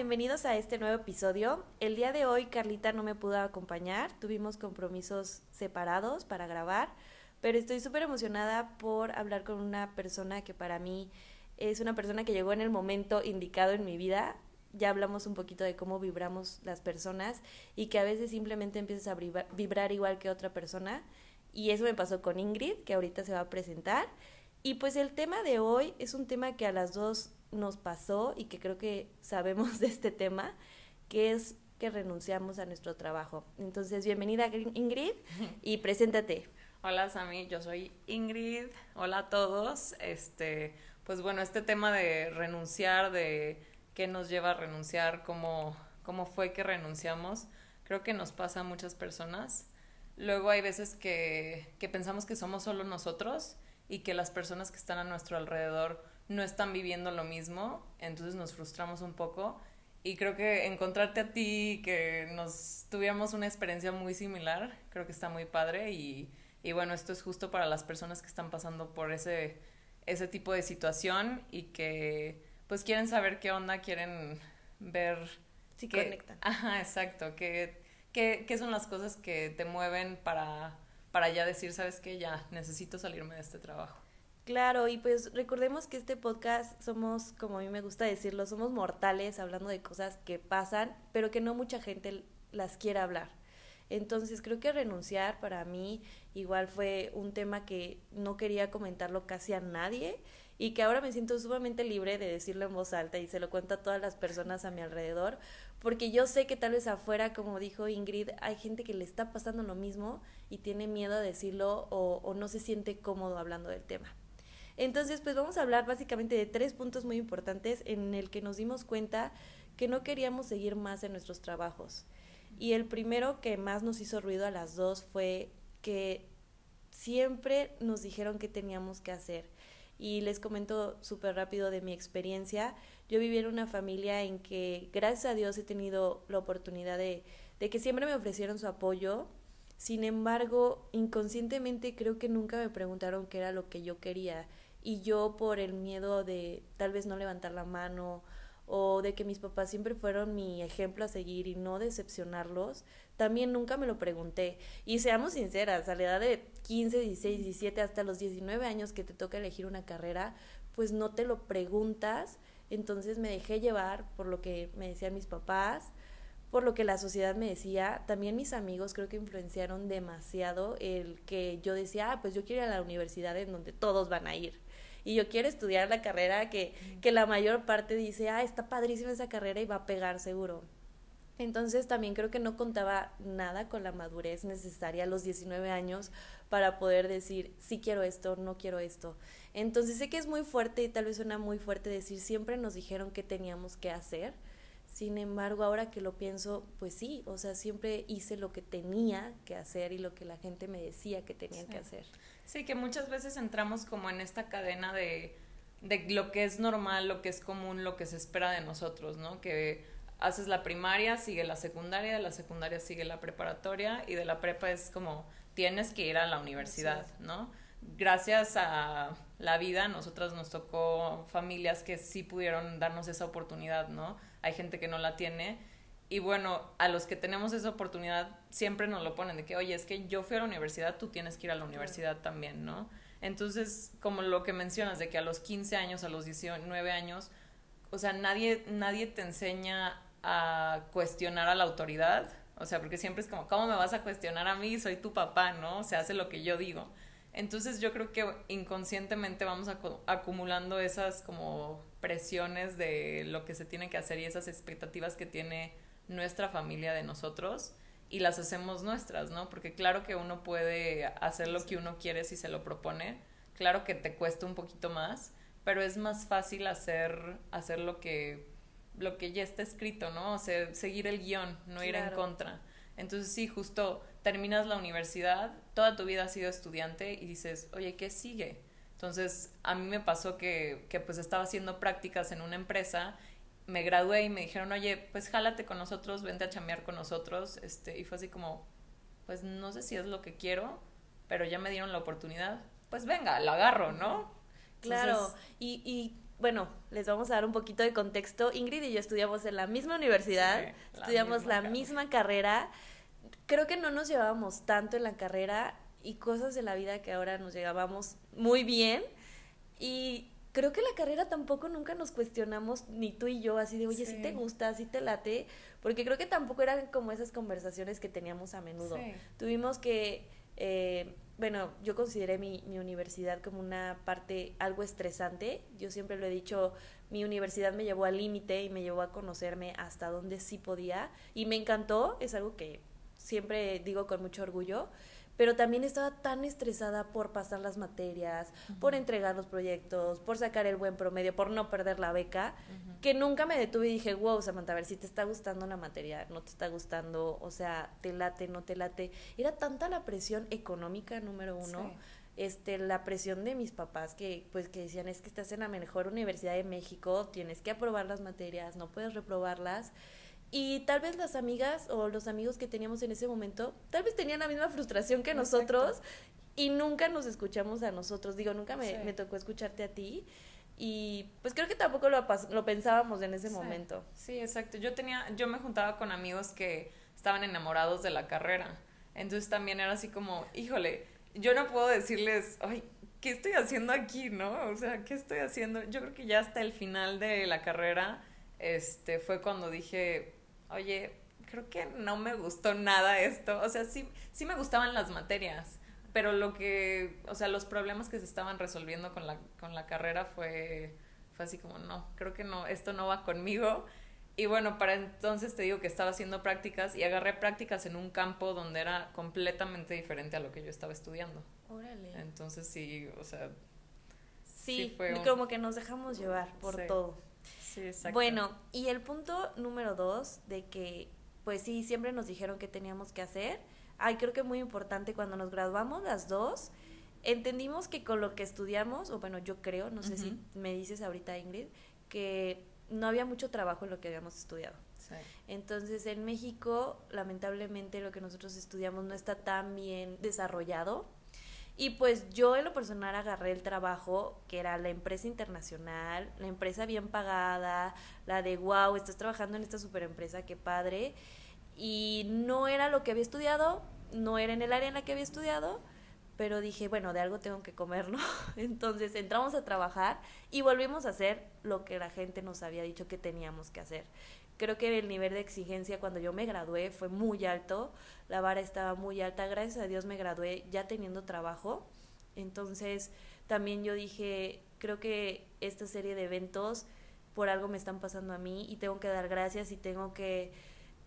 bienvenidos a este nuevo episodio. El día de hoy Carlita no me pudo acompañar, tuvimos compromisos separados para grabar, pero estoy súper emocionada por hablar con una persona que para mí es una persona que llegó en el momento indicado en mi vida. Ya hablamos un poquito de cómo vibramos las personas y que a veces simplemente empiezas a vibrar igual que otra persona. Y eso me pasó con Ingrid, que ahorita se va a presentar. Y pues el tema de hoy es un tema que a las dos nos pasó y que creo que sabemos de este tema, que es que renunciamos a nuestro trabajo. Entonces, bienvenida Ingrid y preséntate. Hola Sami, yo soy Ingrid. Hola a todos. Este, pues bueno, este tema de renunciar, de qué nos lleva a renunciar, cómo, cómo fue que renunciamos, creo que nos pasa a muchas personas. Luego hay veces que, que pensamos que somos solo nosotros y que las personas que están a nuestro alrededor no están viviendo lo mismo, entonces nos frustramos un poco. Y creo que encontrarte a ti, que nos tuviéramos una experiencia muy similar, creo que está muy padre. Y, y bueno, esto es justo para las personas que están pasando por ese, ese tipo de situación y que pues quieren saber qué onda, quieren ver... Si conectan. Ajá, exacto. ¿Qué, qué, qué son las cosas que te mueven para, para ya decir, sabes qué, ya necesito salirme de este trabajo? Claro, y pues recordemos que este podcast somos, como a mí me gusta decirlo, somos mortales hablando de cosas que pasan, pero que no mucha gente las quiere hablar. Entonces creo que renunciar para mí igual fue un tema que no quería comentarlo casi a nadie y que ahora me siento sumamente libre de decirlo en voz alta y se lo cuento a todas las personas a mi alrededor, porque yo sé que tal vez afuera, como dijo Ingrid, hay gente que le está pasando lo mismo y tiene miedo a decirlo o, o no se siente cómodo hablando del tema. Entonces, pues vamos a hablar básicamente de tres puntos muy importantes en el que nos dimos cuenta que no queríamos seguir más en nuestros trabajos. Y el primero que más nos hizo ruido a las dos fue que siempre nos dijeron qué teníamos que hacer. Y les comento súper rápido de mi experiencia. Yo viví en una familia en que, gracias a Dios, he tenido la oportunidad de, de que siempre me ofrecieron su apoyo. Sin embargo, inconscientemente creo que nunca me preguntaron qué era lo que yo quería y yo por el miedo de tal vez no levantar la mano o de que mis papás siempre fueron mi ejemplo a seguir y no decepcionarlos, también nunca me lo pregunté. Y seamos sinceras, a la edad de 15, 16, 17, hasta los 19 años que te toca elegir una carrera, pues no te lo preguntas. Entonces me dejé llevar por lo que me decían mis papás, por lo que la sociedad me decía. También mis amigos creo que influenciaron demasiado el que yo decía, ah, pues yo quiero ir a la universidad en donde todos van a ir y yo quiero estudiar la carrera que, que la mayor parte dice, ah, está padrísima esa carrera y va a pegar seguro. Entonces también creo que no contaba nada con la madurez necesaria a los 19 años para poder decir, sí quiero esto, no quiero esto. Entonces sé que es muy fuerte y tal vez suena muy fuerte decir, siempre nos dijeron qué teníamos que hacer. Sin embargo, ahora que lo pienso, pues sí, o sea, siempre hice lo que tenía que hacer y lo que la gente me decía que tenía que hacer. Sí, que muchas veces entramos como en esta cadena de, de lo que es normal, lo que es común, lo que se espera de nosotros, ¿no? Que haces la primaria, sigue la secundaria, de la secundaria sigue la preparatoria y de la prepa es como tienes que ir a la universidad, ¿no? Gracias a la vida, nosotras nos tocó familias que sí pudieron darnos esa oportunidad, ¿no? Hay gente que no la tiene y bueno, a los que tenemos esa oportunidad siempre nos lo ponen de que, oye, es que yo fui a la universidad, tú tienes que ir a la universidad también, ¿no? Entonces, como lo que mencionas, de que a los 15 años, a los 19 años, o sea, nadie, nadie te enseña a cuestionar a la autoridad, o sea, porque siempre es como, ¿cómo me vas a cuestionar a mí? Soy tu papá, ¿no? O sea, hace lo que yo digo. Entonces yo creo que inconscientemente vamos acumulando esas como presiones de lo que se tiene que hacer y esas expectativas que tiene nuestra familia de nosotros y las hacemos nuestras, ¿no? Porque claro que uno puede hacer lo que uno quiere si se lo propone, claro que te cuesta un poquito más, pero es más fácil hacer, hacer lo que, lo que ya está escrito, ¿no? O sea, seguir el guion, no ir en contra. Entonces sí, justo terminas la universidad, toda tu vida has sido estudiante y dices, oye, ¿qué sigue? Entonces a mí me pasó que, que pues estaba haciendo prácticas en una empresa me gradué y me dijeron, oye, pues jálate con nosotros, vente a chamear con nosotros, este, y fue así como, pues no sé si es lo que quiero, pero ya me dieron la oportunidad, pues venga, la agarro, ¿no? Claro, y, y bueno, les vamos a dar un poquito de contexto. Ingrid y yo estudiamos en la misma universidad, estudiamos la misma carrera. Creo que no nos llevábamos tanto en la carrera y cosas de la vida que ahora nos llegábamos muy bien. Y creo que la carrera tampoco nunca nos cuestionamos, ni tú y yo, así de, oye, si te gusta, si te late, porque creo que tampoco eran como esas conversaciones que teníamos a menudo. Tuvimos que, eh, bueno, yo consideré mi, mi universidad como una parte algo estresante. Yo siempre lo he dicho, mi universidad me llevó al límite y me llevó a conocerme hasta donde sí podía y me encantó, es algo que siempre digo con mucho orgullo pero también estaba tan estresada por pasar las materias, por entregar los proyectos, por sacar el buen promedio, por no perder la beca, que nunca me detuve y dije, wow, Samantha, a ver si te está gustando la materia, no te está gustando, o sea, te late, no te late. Era tanta la presión económica, número uno. Este, la presión de mis papás que pues que decían es que estás en la mejor universidad de México, tienes que aprobar las materias, no puedes reprobarlas y tal vez las amigas o los amigos que teníamos en ese momento, tal vez tenían la misma frustración que nosotros y nunca nos escuchamos a nosotros. Digo, nunca me, me tocó escucharte a ti. Y pues creo que tampoco lo, lo pensábamos en ese momento. Sí, exacto. Yo tenía, yo me juntaba con amigos que estaban enamorados de la carrera. Entonces también era así como, híjole, yo no puedo decirles, ay, ¿qué estoy haciendo aquí, no? O sea, ¿qué estoy haciendo? Yo creo que ya hasta el final de la carrera, este, fue cuando dije, oye, creo que no me gustó nada esto. O sea, sí, sí me gustaban las materias, pero lo que, o sea, los problemas que se estaban resolviendo con la, con la carrera fue, fue así como, no, creo que no, esto no va conmigo. Y bueno, para entonces te digo que estaba haciendo prácticas y agarré prácticas en un campo donde era completamente diferente a lo que yo estaba estudiando. Órale. Entonces sí, o sea... Sí, fue como que nos dejamos llevar por todo. Bueno, y el punto número dos de que, pues sí, siempre nos dijeron que teníamos que hacer. Ay, creo que muy importante cuando nos graduamos las dos, entendimos que con lo que estudiamos, o bueno, yo creo, no sé si me dices ahorita Ingrid, que no había mucho trabajo en lo que habíamos estudiado. Entonces, en México, lamentablemente, lo que nosotros estudiamos no está tan bien desarrollado y pues yo en lo personal agarré el trabajo que era la empresa internacional, la empresa bien pagada, la de wow, estás trabajando en esta super empresa, qué padre. Y no era lo que había estudiado, no era en el área en la que había estudiado, pero dije, bueno, de algo tengo que comer, ¿no? Entonces entramos a trabajar y volvimos a hacer lo que la gente nos había dicho que teníamos que hacer. Creo que el nivel de exigencia cuando yo me gradué fue muy alto, la vara estaba muy alta, gracias a Dios me gradué ya teniendo trabajo, entonces también yo dije, creo que esta serie de eventos por algo me están pasando a mí y tengo que dar gracias y tengo que,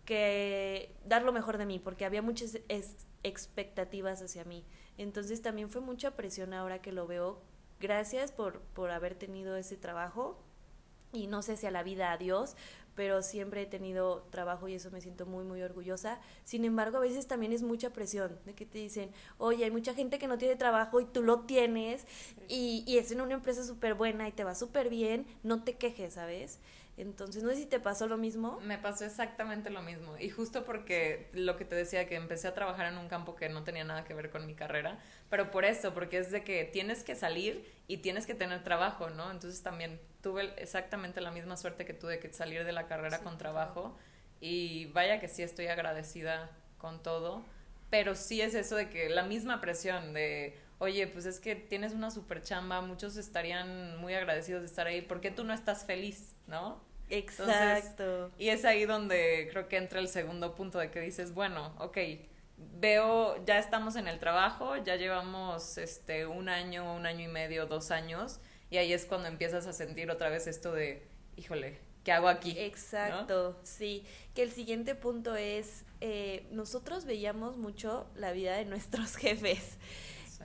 que dar lo mejor de mí, porque había muchas expectativas hacia mí. Entonces también fue mucha presión ahora que lo veo. Gracias por, por haber tenido ese trabajo y no sé si a la vida a Dios, pero siempre he tenido trabajo y eso me siento muy, muy orgullosa. Sin embargo, a veces también es mucha presión de que te dicen, oye, hay mucha gente que no tiene trabajo y tú lo tienes y, y es en una empresa súper buena y te va súper bien, no te quejes, ¿sabes? Entonces, no sé si te pasó lo mismo. Me pasó exactamente lo mismo. Y justo porque lo que te decía, que empecé a trabajar en un campo que no tenía nada que ver con mi carrera, pero por eso, porque es de que tienes que salir y tienes que tener trabajo, ¿no? Entonces también tuve exactamente la misma suerte que tuve que salir de la carrera con trabajo. Y vaya que sí estoy agradecida con todo. Pero sí es eso de que la misma presión de, oye, pues es que tienes una super chamba, muchos estarían muy agradecidos de estar ahí, ¿por qué tú no estás feliz, no? Exacto. y es ahí donde creo que entra el segundo punto de que dices, bueno, ok, veo, ya estamos en el trabajo, ya llevamos este un año, un año y medio, dos años, y ahí es cuando empiezas a sentir otra vez esto de, híjole, ¿qué hago aquí? Exacto, sí. Que el siguiente punto es, eh, nosotros veíamos mucho la vida de nuestros jefes.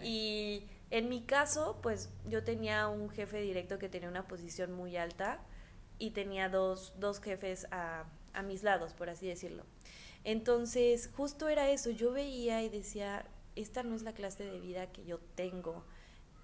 Y en mi caso, pues yo tenía un jefe directo que tenía una posición muy alta y tenía dos, dos jefes a, a mis lados, por así decirlo. Entonces, justo era eso, yo veía y decía, esta no es la clase de vida que yo tengo.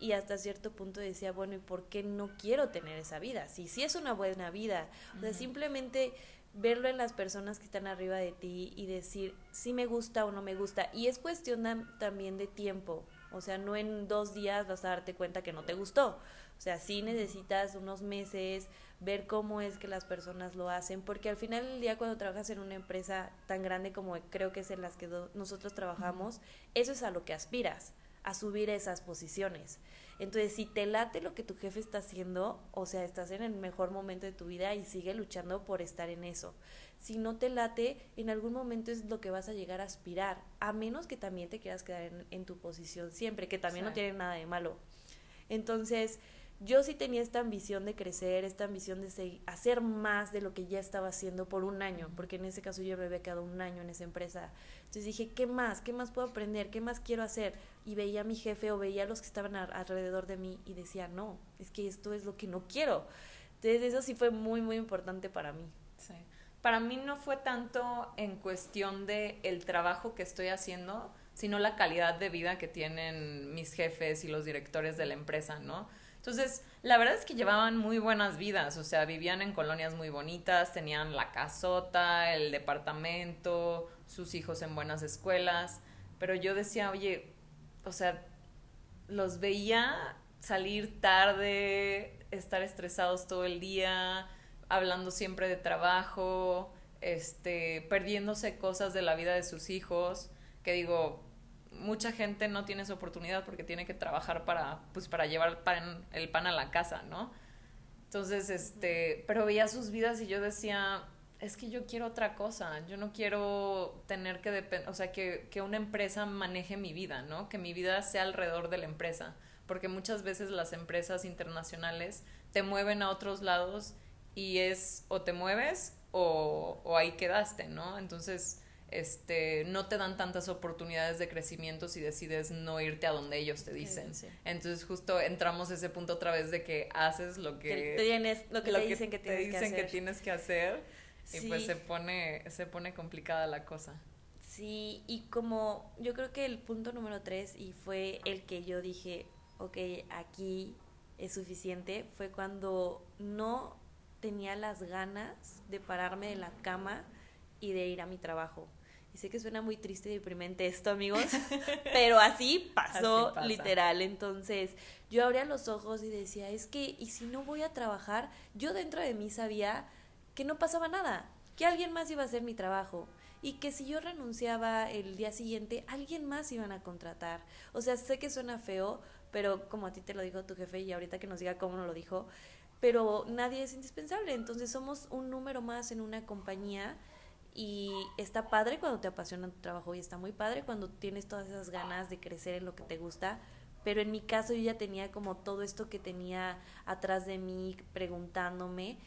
Y hasta cierto punto decía, bueno, ¿y por qué no quiero tener esa vida? Si sí es una buena vida. O sea, simplemente verlo en las personas que están arriba de ti y decir si me gusta o no me gusta. Y es cuestión también de tiempo. O sea, no en dos días vas a darte cuenta que no te gustó. O sea, sí necesitas unos meses, ver cómo es que las personas lo hacen, porque al final del día cuando trabajas en una empresa tan grande como creo que es en las que nosotros trabajamos, eso es a lo que aspiras, a subir esas posiciones. Entonces, si te late lo que tu jefe está haciendo, o sea, estás en el mejor momento de tu vida y sigue luchando por estar en eso. Si no te late, en algún momento es lo que vas a llegar a aspirar, a menos que también te quieras quedar en, tu posición siempre, que también no tiene nada de malo. Entonces, yo sí tenía esta ambición de crecer, esta ambición de hacer más de lo que ya estaba haciendo por un año, porque en ese caso yo me había quedado un año en esa empresa. Entonces dije, ¿qué más? ¿Qué más puedo aprender? ¿Qué más quiero hacer? Y veía a mi jefe o veía a los que estaban alrededor de mí y decía, no, es que esto es lo que no quiero. Entonces eso sí fue muy, muy importante para mí. Sí. Para mí no fue tanto en cuestión de el trabajo que estoy haciendo, sino la calidad de vida que tienen mis jefes y los directores de la empresa, ¿no? Entonces, la verdad es que llevaban muy buenas vidas, o sea, vivían en colonias muy bonitas, tenían la casota, el departamento, sus hijos en buenas escuelas, pero yo decía, oye, o sea, los veía salir tarde, estar estresados todo el día, hablando siempre de trabajo, este, perdiéndose cosas de la vida de sus hijos, que digo, mucha gente no tiene esa oportunidad porque tiene que trabajar para, pues, para llevar el pan, el pan a la casa, ¿no? Entonces, este, pero veía sus vidas y yo decía, es que yo quiero otra cosa, yo no quiero tener que depender, o sea, que, que una empresa maneje mi vida, ¿no? Que mi vida sea alrededor de la empresa, porque muchas veces las empresas internacionales te mueven a otros lados y es o te mueves o, o ahí quedaste, ¿no? Entonces, este, no te dan tantas oportunidades de crecimiento si decides no irte a donde ellos te dicen. Entonces justo entramos a ese punto otra vez de que haces lo que, tienes, lo que te dicen que tienes que hacer. que tienes que hacer y pues se pone, se pone complicada la cosa. Sí, y como yo creo que el punto número tres y fue el que yo dije, ok, aquí es suficiente, fue cuando no tenía las ganas de pararme de la cama y de ir a mi trabajo. Y sé que suena muy triste y deprimente esto, amigos, pero así pasó literal. Entonces, yo abría los ojos y decía, es que, ¿y si no voy a trabajar? Yo dentro de mí sabía que no pasaba nada, que alguien más iba a hacer mi trabajo y que si yo renunciaba el día siguiente, alguien más iban a contratar. O sea, sé que suena feo, pero como a ti te lo dijo tu jefe y ahorita que nos diga cómo nos lo dijo, pero nadie es indispensable, entonces somos un número más en una compañía y está padre cuando te apasiona tu trabajo y está muy padre cuando tienes todas esas ganas de crecer en lo que te gusta, pero en mi caso yo ya tenía como todo esto que tenía atrás de mí preguntándome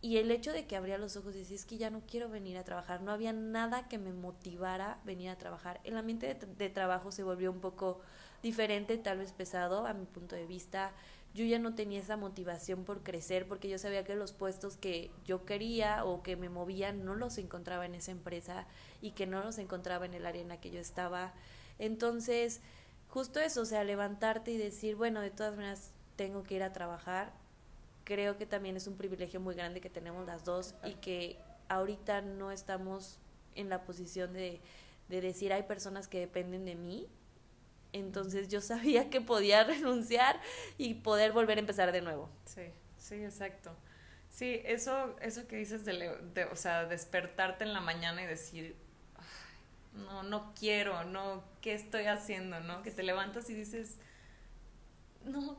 y el hecho de que abría los ojos y decía es que ya no quiero venir a trabajar, no había nada que me motivara venir a trabajar. El ambiente de, de trabajo se volvió un poco diferente, tal vez pesado a mi punto de vista yo ya no tenía esa motivación por crecer porque yo sabía que los puestos que yo quería o que me movían no los encontraba en esa empresa y que no los encontraba en el área en la que yo estaba. Entonces, justo eso, o sea, levantarte y decir, bueno, de todas maneras tengo que ir a trabajar, creo que también es un privilegio muy grande que tenemos las dos y que ahorita no estamos en la posición de, de decir hay personas que dependen de mí entonces yo sabía que podía renunciar y poder volver a empezar de nuevo. Sí, sí, exacto. Sí, eso, eso que dices de, o sea, despertarte en la mañana y decir, no, no quiero, no, ¿qué estoy haciendo? ¿No? Que te levantas y dices, no,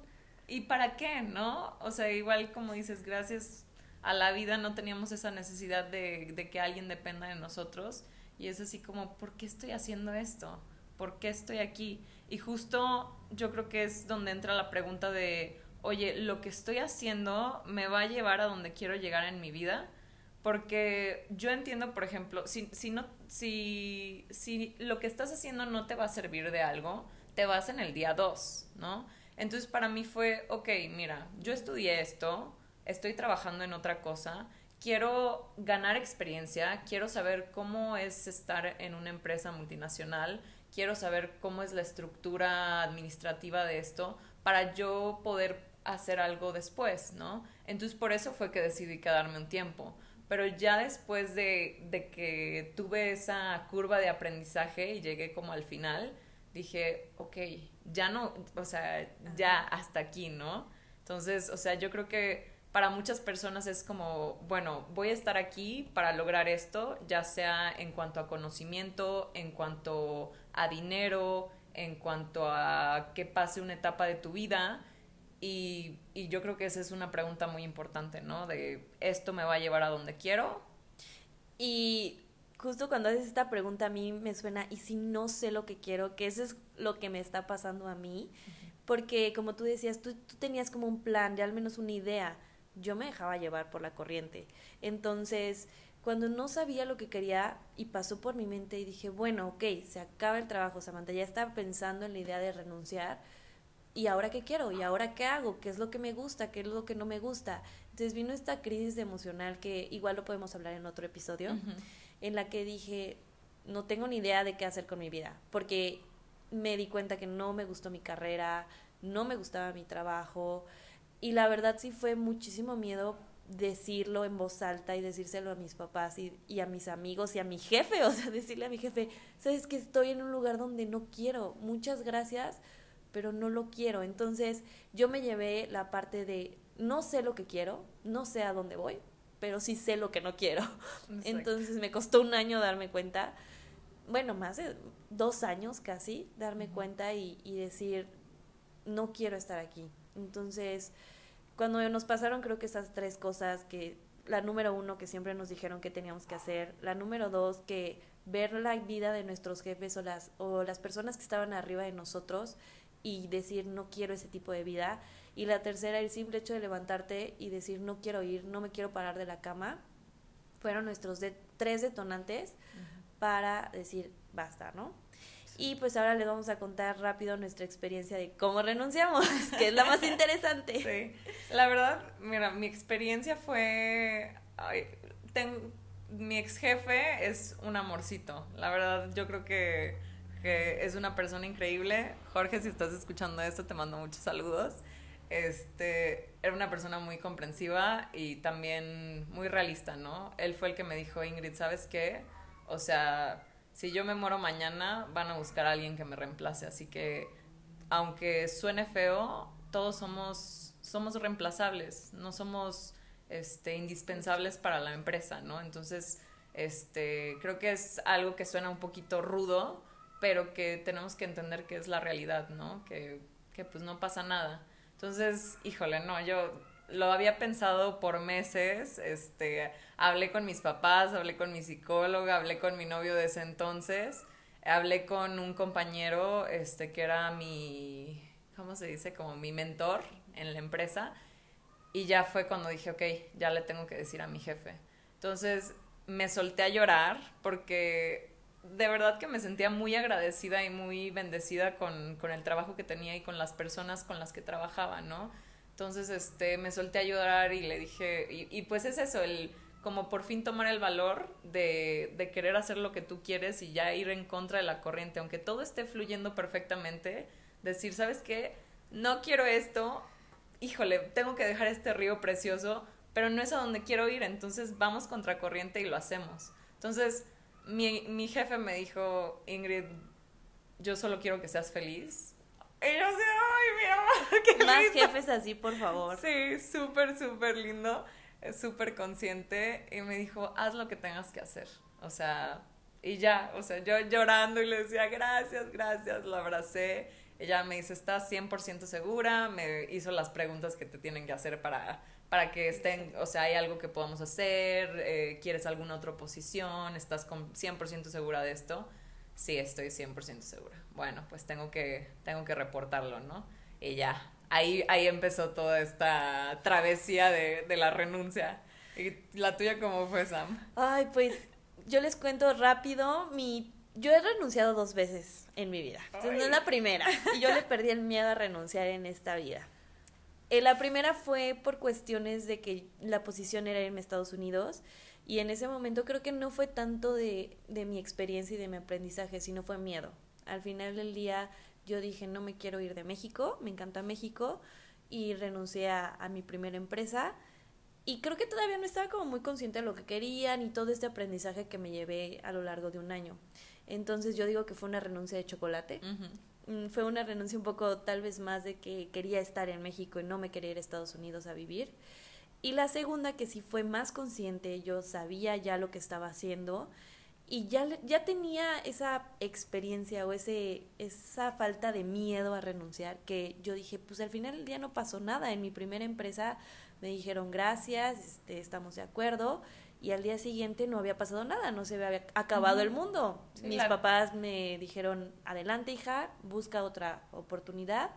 ¿y para qué? ¿No? O sea, igual como dices, gracias a la vida no teníamos esa necesidad de, de que alguien dependa de nosotros. Y es así como, ¿por qué estoy haciendo esto? ¿Por qué estoy aquí? Y justo yo creo que es donde entra la pregunta de, oye, lo que estoy haciendo me va a llevar a donde quiero llegar en mi vida. Porque yo entiendo, por ejemplo, si, si, no, si, si lo que estás haciendo no te va a servir de algo, te vas en el día 2, ¿no? Entonces para mí fue, ok, mira, yo estudié esto, estoy trabajando en otra cosa, quiero ganar experiencia, quiero saber cómo es estar en una empresa multinacional, quiero saber cómo es la estructura administrativa de esto para yo poder hacer algo después, ¿no? Entonces por eso fue que decidí quedarme un tiempo. Pero ya después de, de que tuve esa curva de aprendizaje y llegué como al final, dije, ok, ya no, o sea, ya hasta aquí, ¿no? Entonces, o sea, yo creo que para muchas personas es como, bueno, voy a estar aquí para lograr esto, ya sea en cuanto a conocimiento, en cuanto a dinero, en cuanto a que pase una etapa de tu vida. Y, y yo creo que esa es una pregunta muy importante, ¿no? De esto me va a llevar a donde quiero. Y justo cuando haces esta pregunta a mí me suena, ¿y si no sé lo que quiero? Que eso es lo que me está pasando a mí. Porque como tú decías, tú, tú tenías como un plan, ya al menos una idea. Yo me dejaba llevar por la corriente. Entonces, cuando no sabía lo que quería y pasó por mi mente y dije, bueno, ok, se acaba el trabajo, Samantha, ya estaba pensando en la idea de renunciar. ¿Y ahora qué quiero? ¿Y ahora qué hago? ¿Qué es lo que me gusta? ¿Qué es lo que no me gusta? Entonces vino esta crisis emocional que igual lo podemos hablar en otro episodio, en la que dije, no tengo ni idea de qué hacer con mi vida, porque me di cuenta que no me gustó mi carrera, no me gustaba mi trabajo, y la verdad sí fue muchísimo miedo decirlo en voz alta y decírselo a mis papás y, y, a mis amigos y a mi jefe, o sea, decirle a mi jefe, sabes que estoy en un lugar donde no quiero, muchas gracias, pero no lo quiero. Entonces yo me llevé la parte de no sé lo que quiero, no sé a dónde voy, pero sí sé lo que no quiero. Entonces me costó un año darme cuenta, bueno, más de dos años casi, darme cuenta y, y decir, no quiero estar aquí. Entonces, cuando nos pasaron creo que esas tres cosas que la número uno que siempre nos dijeron que teníamos que hacer, la número dos que ver la vida de nuestros jefes o las, o las personas que estaban arriba de nosotros y decir no quiero ese tipo de vida, y la tercera, el simple hecho de levantarte y decir no quiero ir, no me quiero parar de la cama, fueron nuestros de tres detonantes para decir basta, ¿no? Y pues ahora les vamos a contar rápido nuestra experiencia de cómo renunciamos, que es la más interesante. Sí, la verdad, mira, mi experiencia fue... Ay, tengo, mi ex jefe es un amorcito, la verdad yo creo que, que es una persona increíble. Jorge, si estás escuchando esto, te mando muchos saludos este, era una persona muy comprensiva y también muy realista, ¿no? Él fue el que me dijo, Ingrid, ¿sabes qué? O sea, si yo me muero mañana, van a buscar a alguien que me reemplace. Así que, aunque suene feo, todos somos, somos reemplazables, no somos este, indispensables para la empresa, ¿no? Entonces, este, creo que es algo que suena un poquito rudo, pero que tenemos que entender que es la realidad, ¿no? Que, que pues no pasa nada. Entonces, híjole, no, yo lo había pensado por meses, este, hablé con mis papás, hablé con mi psicóloga, hablé con mi novio de ese entonces, hablé con un compañero, este, que era mi, ¿cómo se dice? Como mi mentor en la empresa, y ya fue cuando dije, ok, ya le tengo que decir a mi jefe. Entonces, me solté a llorar porque de verdad que me sentía muy agradecida y muy bendecida con, con, el trabajo que tenía y con las personas con las que trabajaba, ¿no? Entonces, este, me solté a llorar y le dije, y, y pues es eso, el como por fin tomar el valor de, de, querer hacer lo que tú quieres y ya ir en contra de la corriente, aunque todo esté fluyendo perfectamente, decir, ¿sabes qué? No quiero esto, híjole, tengo que dejar este río precioso, pero no es a donde quiero ir, entonces vamos contra corriente y lo hacemos. Entonces, mi, mi jefe me dijo, Ingrid, yo solo quiero que seas feliz. Y yo sé, ay, mi amor, qué Más jefes así, por favor. Sí, súper, súper lindo, súper consciente. Y me dijo, haz lo que tengas que hacer. O sea, y ya, o sea, yo llorando y le decía, gracias, gracias, lo abracé. Ella me dice, ¿estás 100% segura? Me hizo las preguntas que te tienen que hacer para para que estén, o sea, hay algo que podamos hacer, eh, quieres alguna otra posición, estás 100% segura de esto. Sí, estoy 100% segura. Bueno, pues tengo que, tengo que reportarlo, ¿no? Y ya, ahí, ahí empezó toda esta travesía de, de la renuncia. ¿Y la tuya cómo fue, Sam? Ay, pues yo les cuento rápido, mi yo he renunciado dos veces en mi vida. Entonces, no es la primera. Y yo le perdí el miedo a renunciar en esta vida. Eh, la primera fue por cuestiones de que la posición era en Estados Unidos y en ese momento creo que no fue tanto de, de mi experiencia y de mi aprendizaje, sino fue miedo. Al final del día yo dije, no me quiero ir de México, me encanta México y renuncié a, a mi primera empresa y creo que todavía no estaba como muy consciente de lo que quería ni todo este aprendizaje que me llevé a lo largo de un año. Entonces yo digo que fue una renuncia de chocolate. mm, fue una renuncia un poco tal vez más de que quería estar en México y no me quería ir a Estados Unidos a vivir. Y la segunda que sí fue más consciente, yo sabía ya lo que estaba haciendo y ya, ya tenía esa experiencia o ese, esa falta de miedo a renunciar que yo dije, pues al final del día no pasó nada. En mi primera empresa me dijeron gracias, este, estamos de acuerdo y al día siguiente no había pasado nada, no se había acabado el mundo. Mis papás me dijeron, adelante hija, busca otra oportunidad.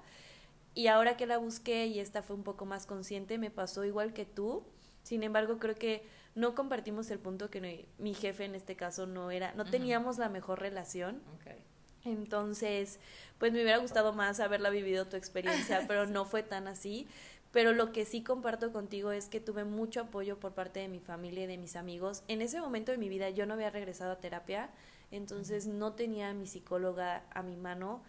Y ahora que la busqué y esta fue un poco más consciente, me pasó igual que tú. Sin embargo, creo que no compartimos el punto que mi jefe en este caso no era, no teníamos la mejor relación. Entonces, pues me hubiera gustado más haberla vivido tu experiencia, pero no fue tan así. Pero lo que sí comparto contigo es que tuve mucho apoyo por parte de mi familia y de mis amigos. En ese momento de mi vida yo no había regresado a terapia, entonces no tenía a mi psicóloga a mi mano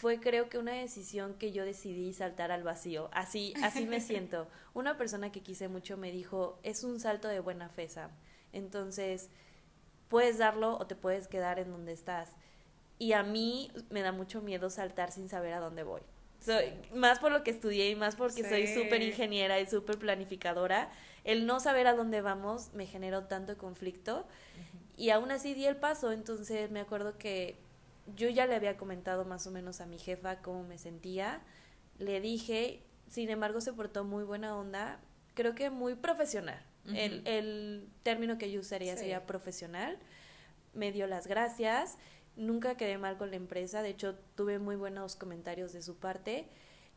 fue creo que una decisión que yo decidí saltar al vacío. Así, así me siento. Una persona que quise mucho me dijo, es un salto de buena fe, Sam. Entonces, puedes darlo o te puedes quedar en donde estás. Y a mí me da mucho miedo saltar sin saber a dónde voy. Soy, más por lo que estudié y más porque soy súper ingeniera y súper planificadora, el no saber a dónde vamos me generó tanto conflicto y aún así di el paso, entonces me acuerdo que yo ya le había comentado más o menos a mi jefa cómo me sentía, le dije, sin embargo se portó muy buena onda, creo que muy profesional. el, el, término que yo usaría sería profesional. Me dio las gracias, nunca quedé mal con la empresa, de hecho tuve muy buenos comentarios de su parte.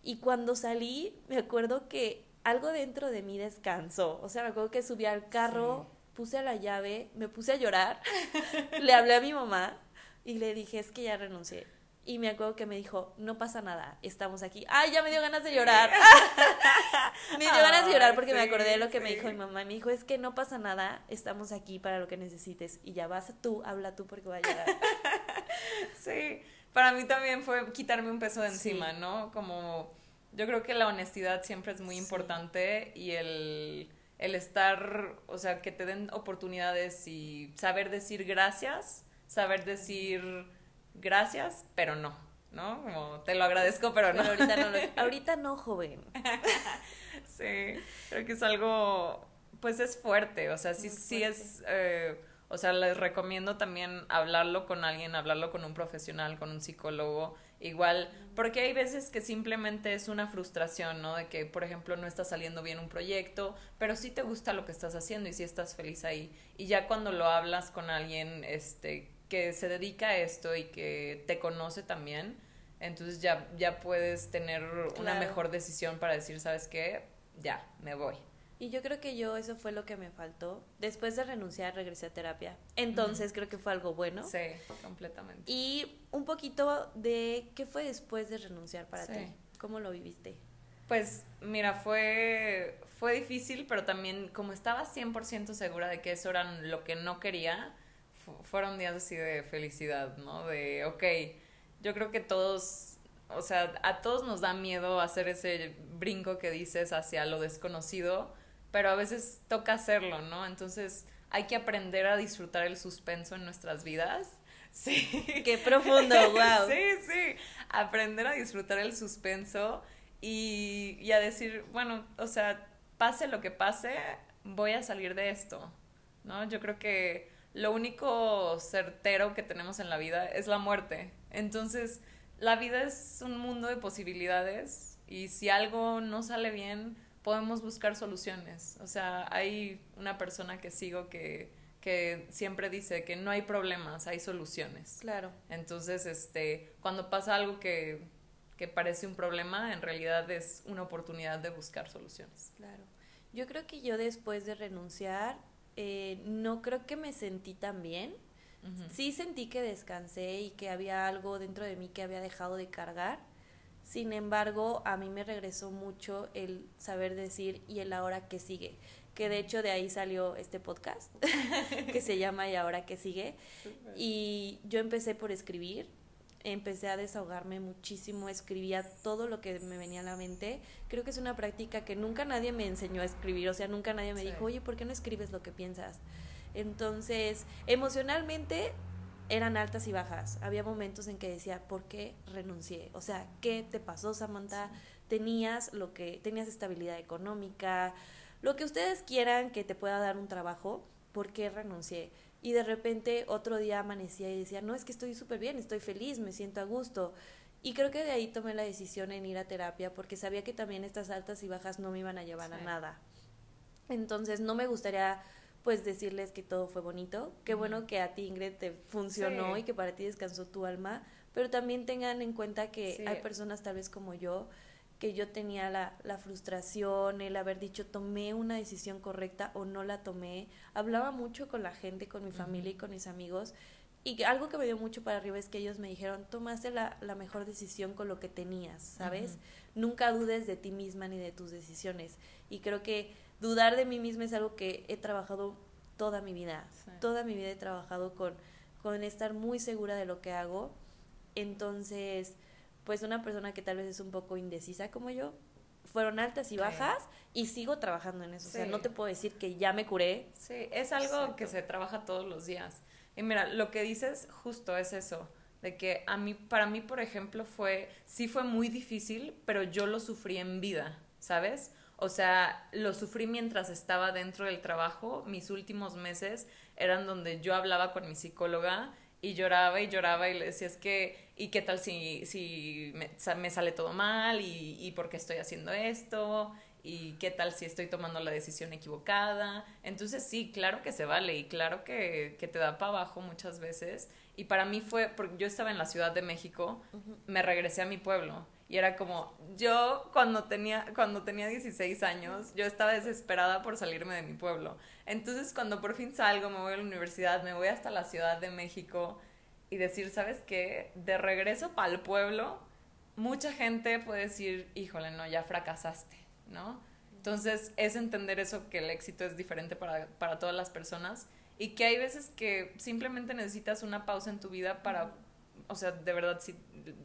Y cuando salí, me acuerdo que algo dentro de mí descansó. O sea, me acuerdo que subí al carro, puse la llave, me puse a llorar, le hablé a mi mamá y le dije, es que ya renuncié. Y me acuerdo que me dijo, no pasa nada, estamos aquí. Ay, ya me dio ganas de llorar. me dio ganas de llorar porque me acordé de lo que me dijo mi mamá. Me dijo, es que no pasa nada, estamos aquí para lo que necesites. Y ya vas tú, habla tú porque voy a llorar. sí, para mí también fue quitarme un peso de encima, ¿no? Como yo creo que la honestidad siempre es muy importante y el, el estar, o sea, que te den oportunidades y saber decir gracias saber decir gracias, pero no, ¿no? Como te lo agradezco, pero no. ahorita no, ahorita no, joven. sí, creo que es algo, pues es fuerte, o sea, sí, sí es, eh, o sea, les recomiendo también hablarlo con alguien, hablarlo con un profesional, con un psicólogo, igual, porque hay veces que simplemente es una frustración, ¿no? De que, por ejemplo, no está saliendo bien un proyecto, pero sí te gusta lo que estás haciendo y sí estás feliz ahí. Y ya cuando lo hablas con alguien, este, que se dedica a esto y que te conoce también, entonces ya, ya puedes tener una mejor decisión para decir, ¿sabes qué? Ya, me voy. Y yo creo que yo eso fue lo que me faltó. Después de renunciar, regresé a terapia. Entonces creo que fue algo bueno. Sí, completamente. Y un poquito de qué fue después de renunciar para ti. ¿Cómo lo viviste? Pues mira, fue, fue difícil, pero también como estaba 100% segura de que eso era lo que no quería, fueron días así de felicidad, ¿no? De, ok, yo creo que todos, o sea, a todos nos da miedo hacer ese brinco que dices hacia lo desconocido, pero a veces toca hacerlo, ¿no? Entonces hay que aprender a disfrutar el suspenso en nuestras vidas. Sí. Qué profundo, wow. sí, sí. Aprender a disfrutar el suspenso y, y a decir, bueno, o sea, pase lo que pase, voy a salir de esto, ¿no? Yo creo que lo único certero que tenemos en la vida es la muerte. Entonces, la vida es un mundo de posibilidades y si algo no sale bien, podemos buscar soluciones. O sea, hay una persona que sigo que, que siempre dice que no hay problemas, hay soluciones. Claro. Entonces, este, cuando pasa algo que, que parece un problema, en realidad es una oportunidad de buscar soluciones. Claro. Yo creo que yo después de renunciar eh, no creo que me sentí tan bien. Sí sentí que descansé y que había algo dentro de mí que había dejado de cargar. Sin embargo, a mí me regresó mucho el saber decir y el ahora que sigue. Que de hecho de ahí salió este podcast que se llama Y ahora que sigue. Y yo empecé por escribir empecé a desahogarme muchísimo, escribía todo lo que me venía a la mente. Creo que es una práctica que nunca nadie me enseñó a escribir, o sea, nunca nadie me dijo, oye, ¿por qué no escribes lo que piensas? Entonces, emocionalmente eran altas y bajas. Había momentos en que decía, ¿por qué renuncié? O sea, ¿qué te pasó, Samantha? Tenías lo que tenías estabilidad económica, lo que ustedes quieran que te pueda dar un trabajo, ¿por qué renuncié? Y de repente otro día amanecía y decía, no, es que estoy súper bien, estoy feliz, me siento a gusto. Y creo que de ahí tomé la decisión en ir a terapia porque sabía que también estas altas y bajas no me iban a llevar a nada. Entonces no me gustaría pues decirles que todo fue bonito. Qué bueno que a ti Ingrid te funcionó y que para ti descansó tu alma, pero también tengan en cuenta que hay personas tal vez como yo que yo tenía la, la, frustración, el haber dicho tomé una decisión correcta o no la tomé. Hablaba mucho con la gente, con mi familia y con mis amigos. Y algo que me dio mucho para arriba es que ellos me dijeron, tomaste la, la mejor decisión con lo que tenías, ¿sabes? Nunca dudes de ti misma ni de tus decisiones. Y creo que dudar de mí misma es algo que he trabajado toda mi vida. Toda mi vida he trabajado con, con estar muy segura de lo que hago. Entonces, pues una persona que tal vez es un poco indecisa como yo, fueron altas y bajas y sigo trabajando en eso. O sea, no te puedo decir que ya me curé. Sí, es algo que se trabaja todos los días. Y mira, lo que dices justo es eso, de que a mí, para mí, por ejemplo, fue, sí fue muy difícil, pero yo lo sufrí en vida, ¿sabes? O sea, lo sufrí mientras estaba dentro del trabajo. Mis últimos meses eran donde yo hablaba con mi psicóloga y lloraba y lloraba y le decía, es que, ¿y qué tal si, si me, me sale todo mal? ¿Y, ¿Y por qué estoy haciendo esto? ¿Y qué tal si estoy tomando la decisión equivocada? Entonces sí, claro que se vale y claro que, que te da para abajo muchas veces. Y para mí fue, porque yo estaba en la Ciudad de México, me regresé a mi pueblo y era como, yo cuando tenía, cuando tenía 16 años, yo estaba desesperada por salirme de mi pueblo. Entonces cuando por fin salgo, me voy a la universidad, me voy hasta la Ciudad de México y decir, ¿sabes qué? De regreso para el pueblo, mucha gente puede decir, híjole, no, ya fracasaste, ¿no? Entonces es entender eso, que el éxito es diferente para, para todas las personas y que hay veces que simplemente necesitas una pausa en tu vida para o sea, de verdad sí,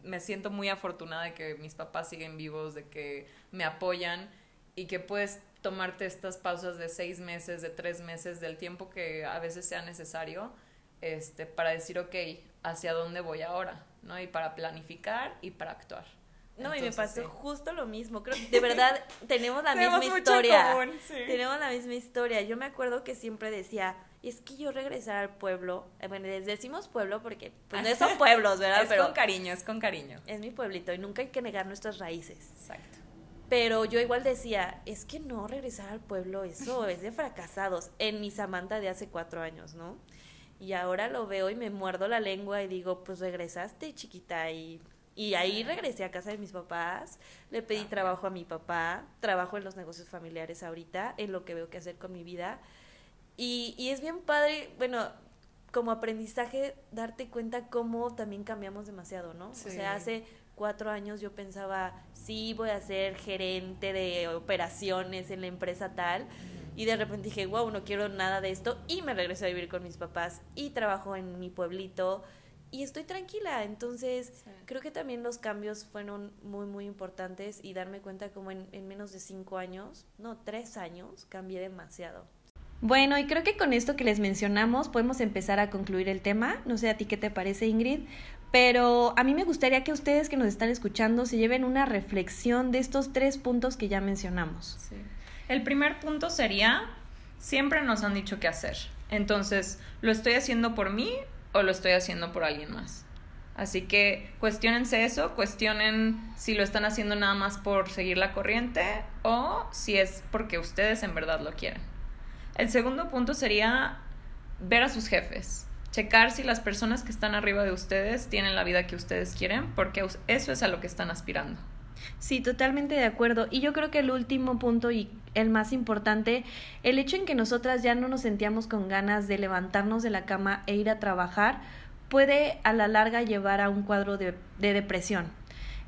me siento muy afortunada de que mis papás siguen vivos, de que me apoyan y que puedes tomarte estas pausas de seis meses, de tres meses, del tiempo que a veces sea necesario, este, para decir, ok, ¿hacia dónde voy ahora? ¿no? Y para planificar y para actuar. No, y me pasó justo lo mismo. Creo que de verdad tenemos la misma historia. Tenemos la misma historia. Yo me acuerdo que siempre decía, es que yo regresar al pueblo, eh, bueno, les decimos pueblo porque pues no son pueblos, ¿verdad? es con cariño, es con cariño. Es mi pueblito y nunca hay que negar nuestras raíces. Exacto. Pero yo igual decía, es que no regresar al pueblo, eso es de fracasados, en mi Samantha de hace cuatro años, ¿no? Y ahora lo veo y me muerdo la lengua y digo, pues regresaste chiquita y y ahí regresé a casa de mis papás, le pedí trabajo a mi papá, trabajo en los negocios familiares ahorita, en lo que veo que hacer con mi vida. Y, y es bien padre, bueno, como aprendizaje, darte cuenta cómo también cambiamos demasiado, ¿no? O sea, hace cuatro años yo pensaba, sí, voy a ser gerente de operaciones en la empresa tal. Y de repente dije, wow, no quiero nada de esto. Y me regresé a vivir con mis papás y trabajo en mi pueblito y estoy tranquila. Entonces, creo que también los cambios fueron muy, muy importantes y darme cuenta como en, en, menos de cinco años, no, tres años, cambié demasiado. Bueno, y creo que con esto que les mencionamos podemos empezar a concluir el tema. No sé a ti qué te parece, Ingrid, pero a mí me gustaría que ustedes que nos están escuchando se lleven una reflexión de estos tres puntos que ya mencionamos. El primer punto sería, siempre nos han dicho qué hacer. Entonces, ¿lo estoy haciendo por mí o lo estoy haciendo por alguien más. Así que cuestionense eso, cuestionen si lo están haciendo nada más por seguir la corriente o si es porque ustedes en verdad lo quieren. El segundo punto sería ver a sus jefes, checar si las personas que están arriba de ustedes tienen la vida que ustedes quieren, porque eso es a lo que están aspirando. Sí, totalmente de acuerdo. Y yo creo que el último punto y el más importante, el hecho en que nosotras ya no nos sentíamos con ganas de levantarnos de la cama e ir a trabajar, puede a la larga llevar a un cuadro de, de depresión.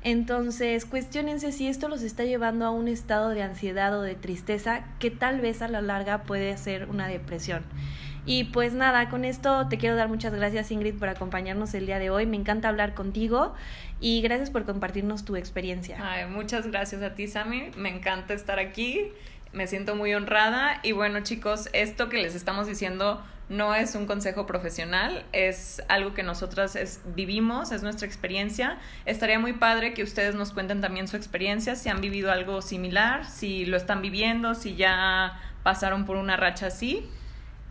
Entonces, cuestionense si esto los está llevando a un estado de ansiedad o de tristeza que tal vez a la larga puede ser una depresión. Y pues nada, con esto te quiero dar muchas gracias Ingrid por acompañarnos el día de hoy. Me encanta hablar contigo y gracias por compartirnos tu experiencia. Ay, muchas gracias a ti Sammy, me encanta estar aquí, me siento muy honrada y bueno chicos, esto que les estamos diciendo no es un consejo profesional, es algo que nosotras vivimos, es nuestra experiencia. Estaría muy padre que ustedes nos cuenten también su experiencia, si han vivido algo similar, si lo están viviendo, si ya pasaron por una racha así.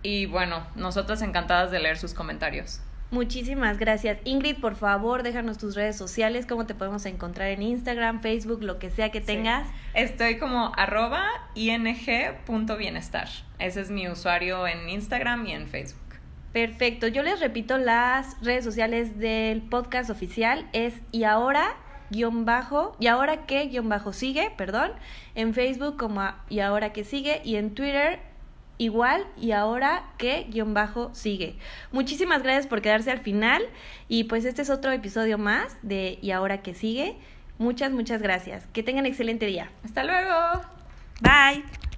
Y bueno, nosotras encantadas de leer sus comentarios. Muchísimas gracias. Ingrid, por favor, déjanos tus redes sociales, cómo te podemos encontrar en Instagram, Facebook, lo que sea que tengas. Estoy como arroba ing.bienestar. Ese es mi usuario en Instagram y en Facebook. Perfecto. Yo les repito las redes sociales del podcast oficial. Es y ahora guion bajo, y ahora que guion bajo sigue, perdón, en Facebook como y ahora que sigue y en Twitter igual y ahora que guion bajo sigue. Muchísimas gracias por quedarse al final y pues este es otro episodio más de y ahora que sigue. Muchas, muchas gracias. Que tengan excelente día. Hasta luego. Bye.